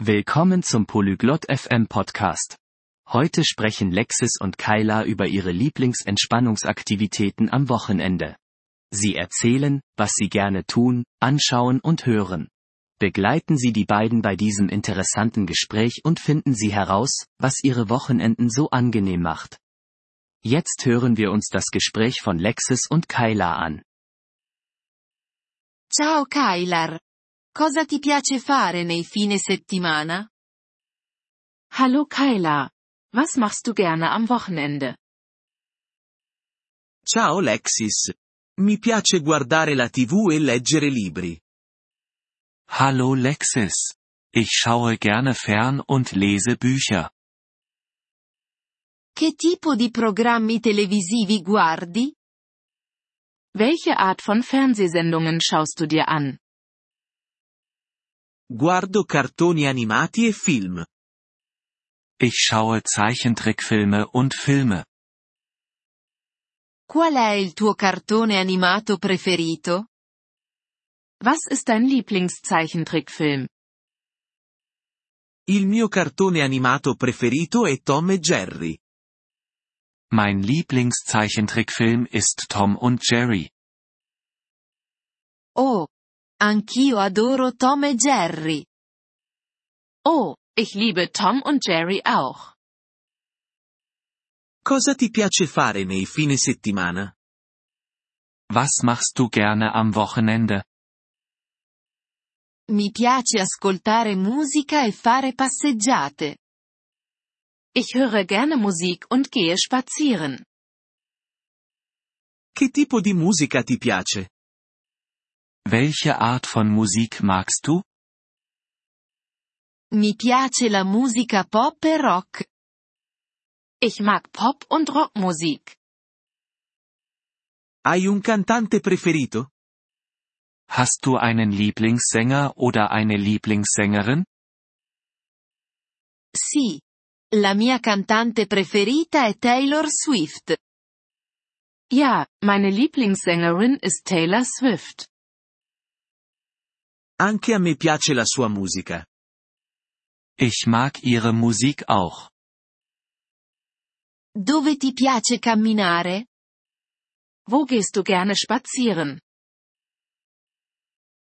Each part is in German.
Willkommen zum Polyglot FM Podcast. Heute sprechen Lexis und Kyla über ihre Lieblingsentspannungsaktivitäten am Wochenende. Sie erzählen, was sie gerne tun, anschauen und hören. Begleiten Sie die beiden bei diesem interessanten Gespräch und finden Sie heraus, was Ihre Wochenenden so angenehm macht. Jetzt hören wir uns das Gespräch von Lexis und Kyla an. Ciao Kylar. Cosa ti piace fare nei fine settimana? Hallo Kyla. Was machst du gerne am Wochenende? Ciao Lexis. Mi piace guardare la TV e leggere libri. Hallo Lexis. Ich schaue gerne fern und lese Bücher. Che tipo di programmi televisivi guardi? Welche Art von Fernsehsendungen schaust du dir an? Guardo cartoni animati e film. Ich schaue Zeichentrickfilme und Filme. Qual è il tuo cartone animato preferito? Was ist dein Lieblingszeichentrickfilm? Il mio cartone animato preferito è Tom e Jerry. Mein Lieblingszeichentrickfilm ist Tom und Jerry. Oh, anch'io adoro Tom e Jerry. Oh, ich liebe Tom und Jerry auch. Cosa ti piace fare nei fine settimana? Was machst du gerne am Wochenende? Mi piace ascoltare musica e fare passeggiate. Ich höre gerne Musik und gehe spazieren. Che tipo di musica ti piace? Welche Art von Musik magst du? Mi piace la musica pop e rock. Ich mag Pop- und Rockmusik. Hai un cantante preferito? Hast du einen Lieblingssänger oder eine Lieblingssängerin? Sì. La mia cantante preferita è Taylor Swift. Ja, meine Lieblingssängerin ist Taylor Swift. Anche a me piace la sua musica. Ich mag ihre Musik auch. Dove ti piace camminare? Wo gehst du gerne spazieren?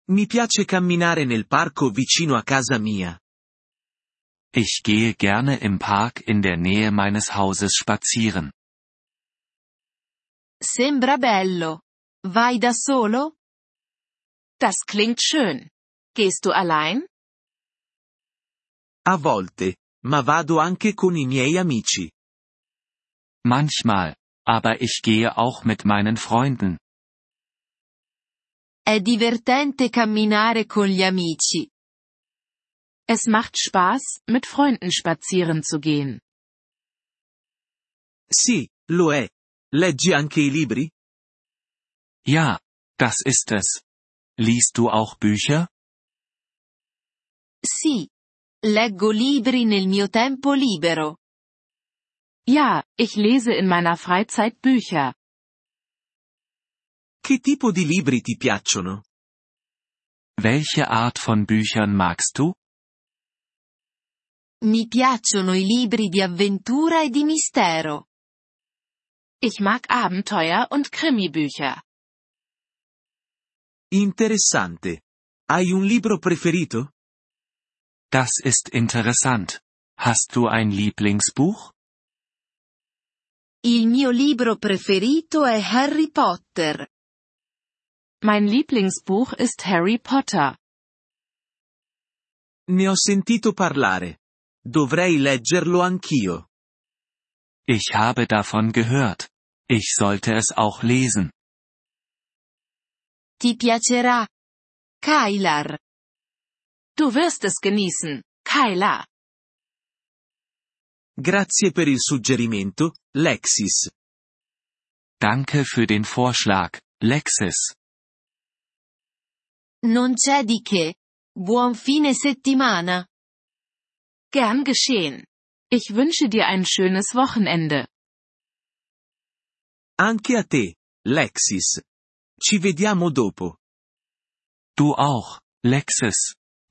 Mi piace camminare nel parco vicino a casa mia. Ich gehe gerne im Park in der Nähe meines Hauses spazieren. Sembra bello. Vai da solo? Das klingt schön. Gehst du allein? A volte, ma vado anche con i miei amici. Manchmal, aber ich gehe auch mit meinen Freunden. È divertente camminare con gli amici. Es macht Spaß, mit Freunden spazieren zu gehen. Sì, lo è. Leggi anche i libri? Ja, das ist es. Liest du auch Bücher? Sì. Leggo libri nel mio tempo libero. Ja, ich lese in meiner Freizeit Bücher. Che tipo di libri ti piacciono? Welche Art von Büchern magst du? Mi piacciono i libri di avventura e di mistero. Ich mag Abenteuer- und Krimibücher. Interessante. Hai un libro preferito? Das ist interessant. Hast du ein Lieblingsbuch? Il mio libro preferito è Harry Potter. Mein Lieblingsbuch ist Harry Potter. Ne ho sentito parlare. Dovrei leggerlo anch'io. Ich habe davon gehört. Ich sollte es auch lesen. Ti piacerà. Kylar. Du wirst es genießen, Kyla. Grazie per il suggerimento, Lexis. Danke für den Vorschlag, Lexis. Non c'è di che. Buon fine settimana. Gern geschehen. Ich wünsche dir ein schönes Wochenende. Anche a te, Lexis. Ci vediamo dopo. Du auch, Lexis.